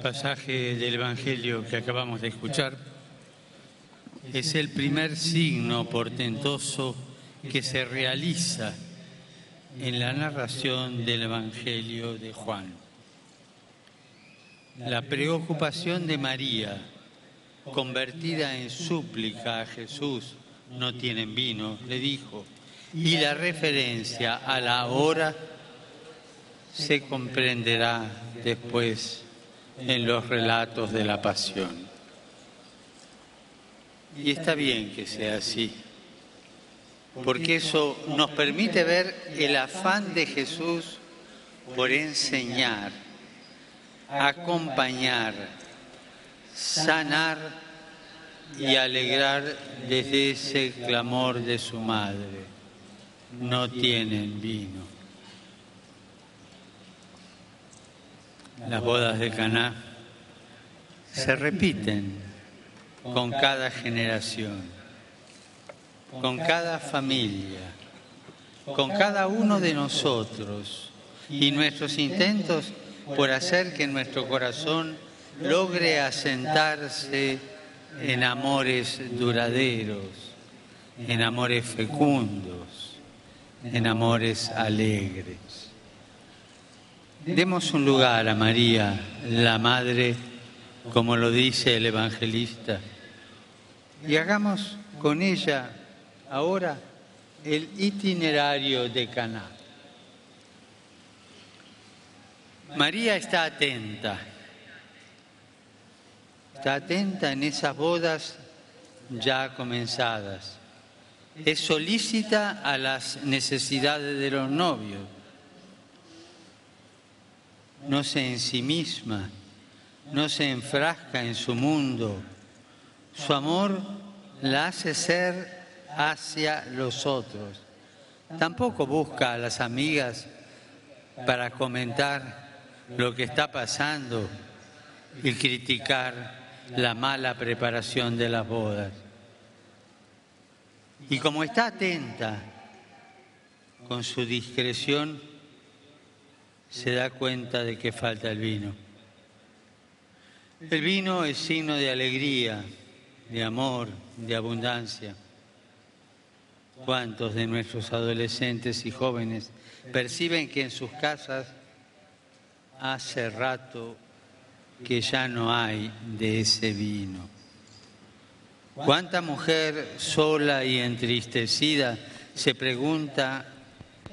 pasaje del Evangelio que acabamos de escuchar es el primer signo portentoso que se realiza en la narración del Evangelio de Juan. La preocupación de María, convertida en súplica a Jesús, no tienen vino, le dijo, y la referencia a la hora se comprenderá después en los relatos de la pasión. Y está bien que sea así, porque eso nos permite ver el afán de Jesús por enseñar, acompañar, sanar y alegrar desde ese clamor de su madre. No tienen vino. Las bodas de Caná se repiten con cada generación, con cada familia, con cada uno de nosotros y nuestros intentos por hacer que nuestro corazón logre asentarse en amores duraderos, en amores fecundos, en amores alegres. Demos un lugar a María, la Madre, como lo dice el evangelista, y hagamos con ella ahora el itinerario de Caná. María está atenta, está atenta en esas bodas ya comenzadas, es solícita a las necesidades de los novios no se ensimisma, no se enfrasca en su mundo. Su amor la hace ser hacia los otros. Tampoco busca a las amigas para comentar lo que está pasando y criticar la mala preparación de las bodas. Y como está atenta con su discreción, se da cuenta de que falta el vino. El vino es signo de alegría, de amor, de abundancia. ¿Cuántos de nuestros adolescentes y jóvenes perciben que en sus casas hace rato que ya no hay de ese vino? ¿Cuánta mujer sola y entristecida se pregunta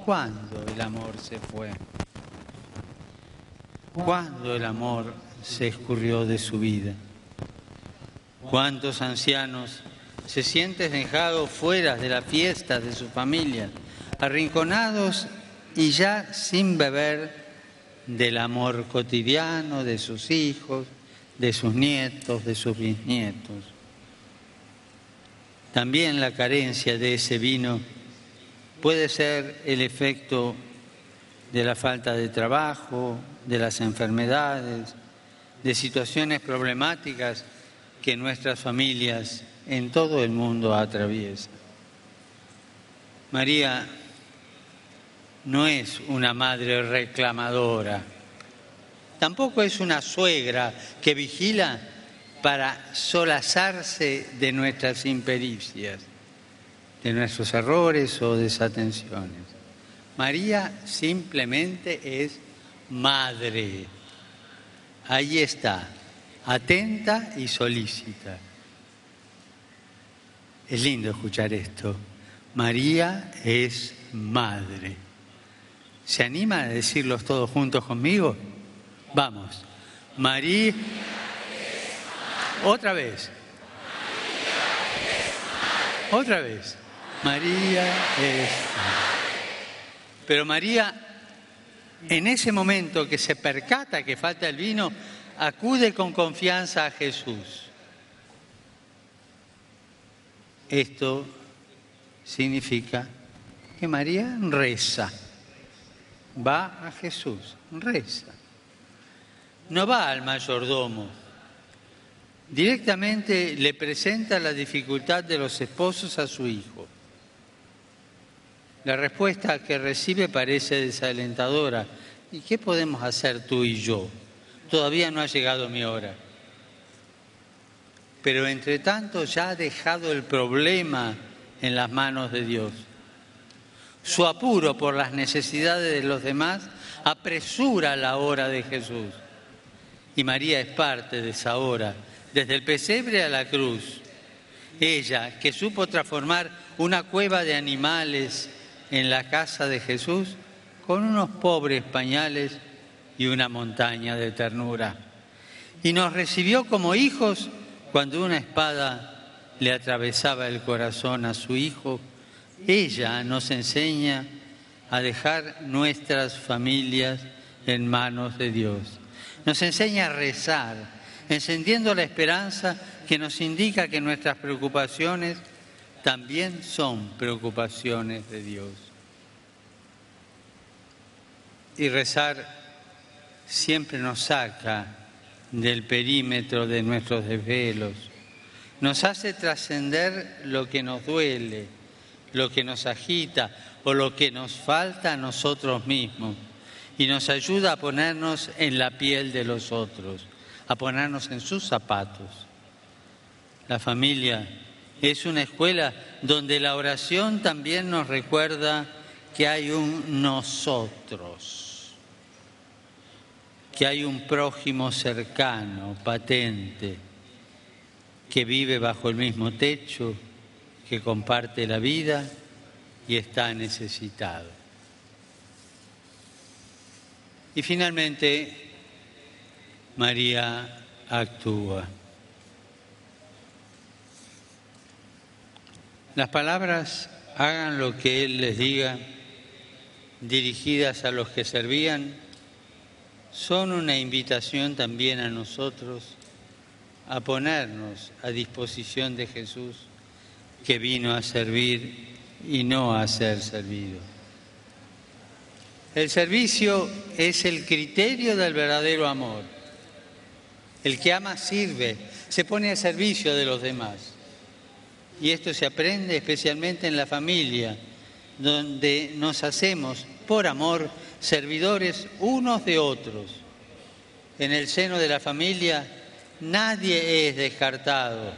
cuándo el amor se fue? ¿Cuándo el amor se escurrió de su vida? ¿Cuántos ancianos se sienten dejados fuera de la fiesta de su familia, arrinconados y ya sin beber del amor cotidiano de sus hijos, de sus nietos, de sus bisnietos? También la carencia de ese vino puede ser el efecto de la falta de trabajo, de las enfermedades, de situaciones problemáticas que nuestras familias en todo el mundo atraviesan. María no es una madre reclamadora, tampoco es una suegra que vigila para solazarse de nuestras impericias, de nuestros errores o desatenciones. María simplemente es madre. Ahí está, atenta y solícita. Es lindo escuchar esto. María es madre. ¿Se anima a decirlos todos juntos conmigo? Vamos. María. Otra vez. Otra vez. María es. Pero María en ese momento que se percata que falta el vino, acude con confianza a Jesús. Esto significa que María reza, va a Jesús, reza. No va al mayordomo, directamente le presenta la dificultad de los esposos a su hijo. La respuesta que recibe parece desalentadora. ¿Y qué podemos hacer tú y yo? todavía no ha llegado mi hora. Pero entre tanto ya ha dejado el problema en las manos de Dios. Su apuro por las necesidades de los demás apresura la hora de Jesús. Y María es parte de esa hora, desde el pesebre a la cruz. Ella, que supo transformar una cueva de animales en la casa de Jesús con unos pobres pañales y una montaña de ternura. Y nos recibió como hijos cuando una espada le atravesaba el corazón a su hijo. Ella nos enseña a dejar nuestras familias en manos de Dios. Nos enseña a rezar, encendiendo la esperanza que nos indica que nuestras preocupaciones también son preocupaciones de Dios. Y rezar siempre nos saca del perímetro de nuestros desvelos, nos hace trascender lo que nos duele, lo que nos agita o lo que nos falta a nosotros mismos y nos ayuda a ponernos en la piel de los otros, a ponernos en sus zapatos. La familia es una escuela donde la oración también nos recuerda que hay un nosotros que hay un prójimo cercano, patente, que vive bajo el mismo techo, que comparte la vida y está necesitado. Y finalmente, María actúa. Las palabras hagan lo que Él les diga, dirigidas a los que servían, son una invitación también a nosotros a ponernos a disposición de Jesús que vino a servir y no a ser servido. El servicio es el criterio del verdadero amor. El que ama sirve, se pone al servicio de los demás. Y esto se aprende especialmente en la familia, donde nos hacemos por amor servidores unos de otros. En el seno de la familia nadie es descartado.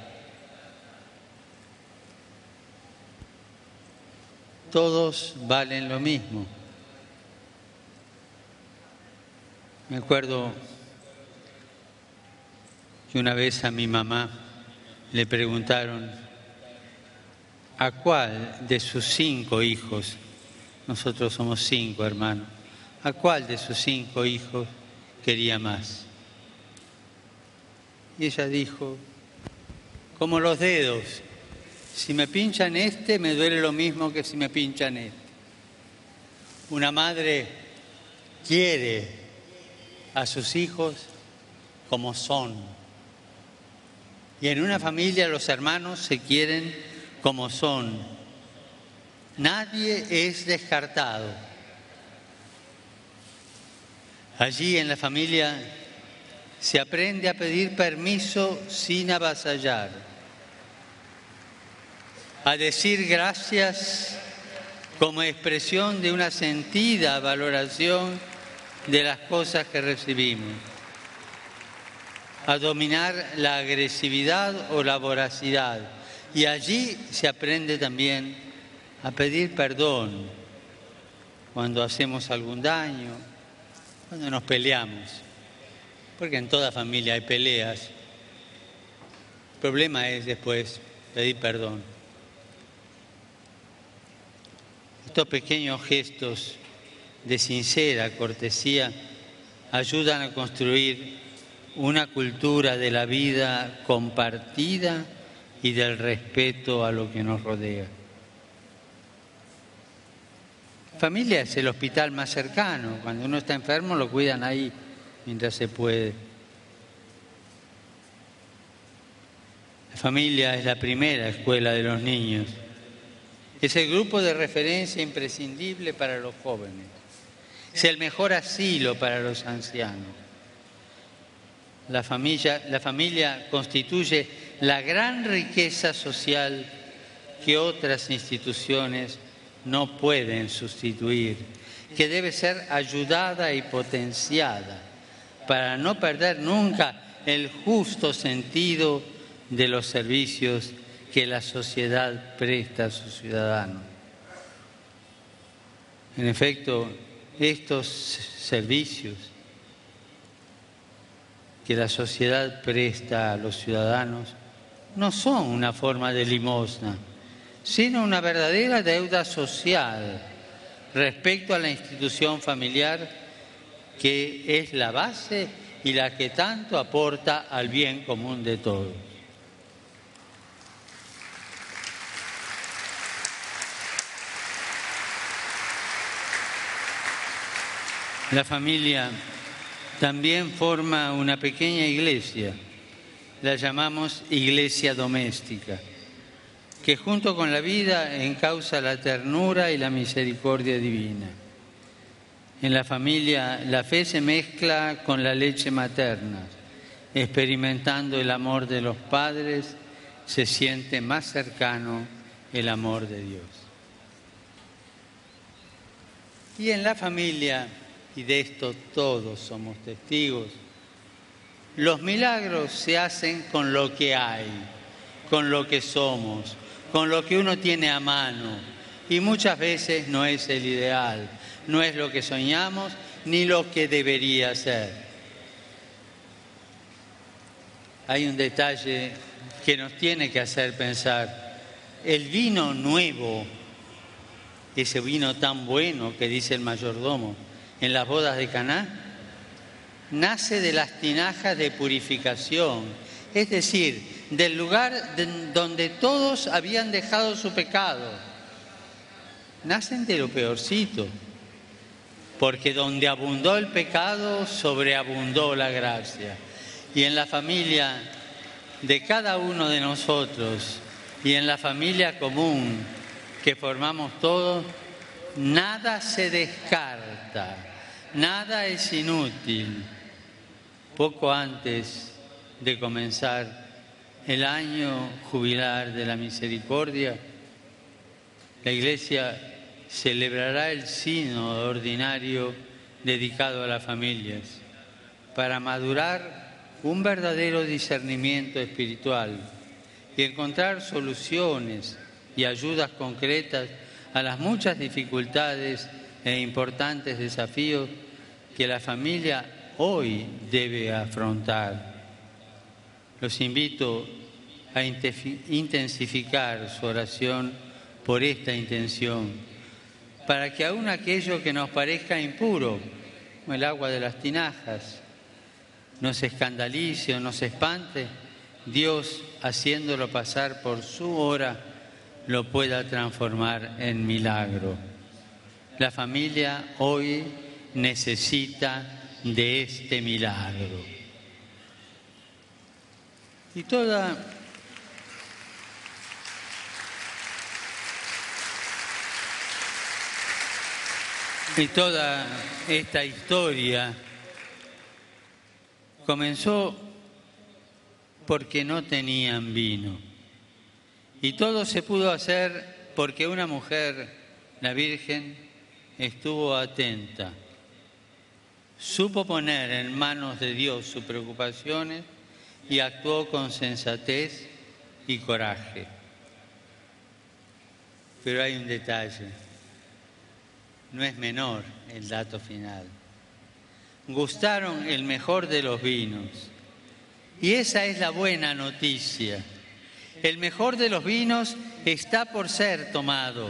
Todos valen lo mismo. Me acuerdo que una vez a mi mamá le preguntaron a cuál de sus cinco hijos, nosotros somos cinco hermanos, ¿A cuál de sus cinco hijos quería más? Y ella dijo, como los dedos, si me pinchan este, me duele lo mismo que si me pinchan este. Una madre quiere a sus hijos como son. Y en una familia los hermanos se quieren como son. Nadie es descartado. Allí en la familia se aprende a pedir permiso sin avasallar, a decir gracias como expresión de una sentida valoración de las cosas que recibimos, a dominar la agresividad o la voracidad. Y allí se aprende también a pedir perdón cuando hacemos algún daño, cuando nos peleamos, porque en toda familia hay peleas. El problema es después pedir perdón. Estos pequeños gestos de sincera cortesía ayudan a construir una cultura de la vida compartida y del respeto a lo que nos rodea. Familia es el hospital más cercano. Cuando uno está enfermo lo cuidan ahí mientras se puede. La familia es la primera escuela de los niños. Es el grupo de referencia imprescindible para los jóvenes. Es el mejor asilo para los ancianos. La familia, la familia constituye la gran riqueza social que otras instituciones no pueden sustituir, que debe ser ayudada y potenciada para no perder nunca el justo sentido de los servicios que la sociedad presta a sus ciudadanos. En efecto, estos servicios que la sociedad presta a los ciudadanos no son una forma de limosna, sino una verdadera deuda social respecto a la institución familiar que es la base y la que tanto aporta al bien común de todos. La familia también forma una pequeña iglesia, la llamamos iglesia doméstica, que junto con la vida encausa la ternura y la misericordia divina. En la familia la fe se mezcla con la leche materna, experimentando el amor de los padres, se siente más cercano el amor de Dios. Y en la familia y de esto todos somos testigos. Los milagros se hacen con lo que hay, con lo que somos, con lo que uno tiene a mano. Y muchas veces no es el ideal, no es lo que soñamos ni lo que debería ser. Hay un detalle que nos tiene que hacer pensar. El vino nuevo, ese vino tan bueno que dice el mayordomo, en las bodas de Caná, nace de las tinajas de purificación, es decir, del lugar donde todos habían dejado su pecado. Nacen de lo peorcito, porque donde abundó el pecado, sobreabundó la gracia. Y en la familia de cada uno de nosotros y en la familia común que formamos todos, nada se descarta Nada es inútil. Poco antes de comenzar el año jubilar de la misericordia, la Iglesia celebrará el sino ordinario dedicado a las familias para madurar un verdadero discernimiento espiritual y encontrar soluciones y ayudas concretas a las muchas dificultades e importantes desafíos que la familia hoy debe afrontar. Los invito a intensificar su oración por esta intención, para que aún aquello que nos parezca impuro, como el agua de las tinajas, nos escandalice o nos espante, Dios, haciéndolo pasar por su hora, lo pueda transformar en milagro. La familia hoy necesita de este milagro. Y toda y toda esta historia comenzó porque no tenían vino. Y todo se pudo hacer porque una mujer, la Virgen, estuvo atenta, supo poner en manos de Dios sus preocupaciones y actuó con sensatez y coraje. Pero hay un detalle, no es menor el dato final. Gustaron el mejor de los vinos y esa es la buena noticia. El mejor de los vinos está por ser tomado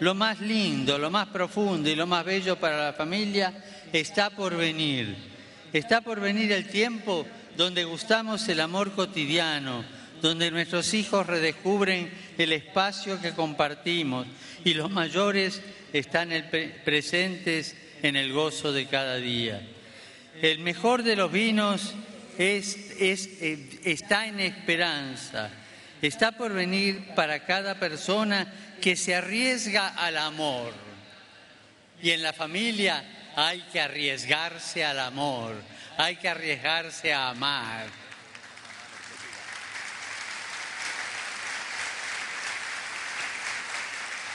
lo más lindo, lo más profundo y lo más bello para la familia está por venir. Está por venir el tiempo donde gustamos el amor cotidiano, donde nuestros hijos redescubren el espacio que compartimos y los mayores están presentes en el gozo de cada día. El mejor de los vinos eh, está en esperanza, está por venir para cada persona que se arriesga al amor. Y en la familia hay que arriesgarse al amor, hay que arriesgarse a amar.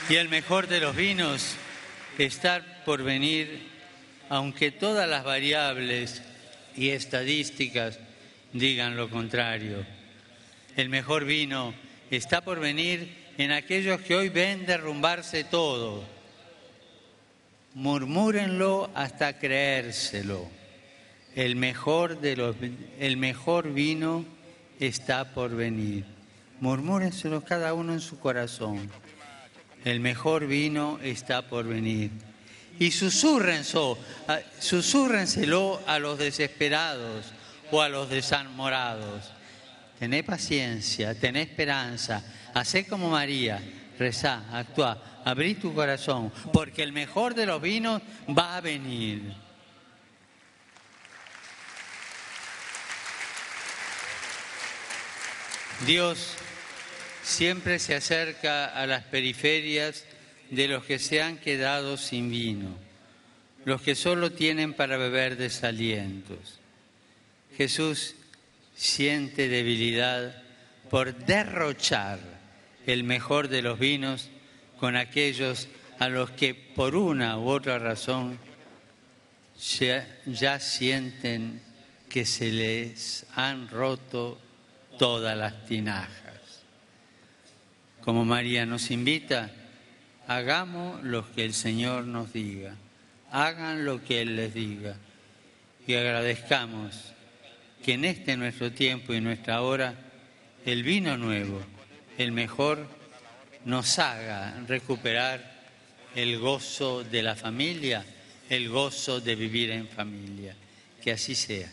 Y el mejor de los vinos, estar por venir, aunque todas las variables y estadísticas digan lo contrario. El mejor vino está por venir en aquellos que hoy ven derrumbarse todo. Murmúrenlo hasta creérselo. El mejor, de los, el mejor vino está por venir. Murmúrenselo cada uno en su corazón. El mejor vino está por venir. Y susúrrenselo, susúrrenselo a los desesperados o a los desamorados. Tené paciencia, tené esperanza, hacé como María, rezá, actúa, abrí tu corazón, porque el mejor de los vinos va a venir. Dios siempre se acerca a las periferias de los que se han quedado sin vino, los que solo tienen para beber desalientos. Jesús siente debilidad por derrochar el mejor de los vinos con aquellos a los que por una u otra razón ya, sienten que se les han roto todas las tinajas. Como María nos invita, hagamos lo que el Señor nos diga, hagan lo que Él les diga y agradezcamos que en este nuestro tiempo y nuestra hora el vino nuevo, el mejor, nos haga recuperar el gozo de la familia, el gozo de vivir en familia. Que así sea.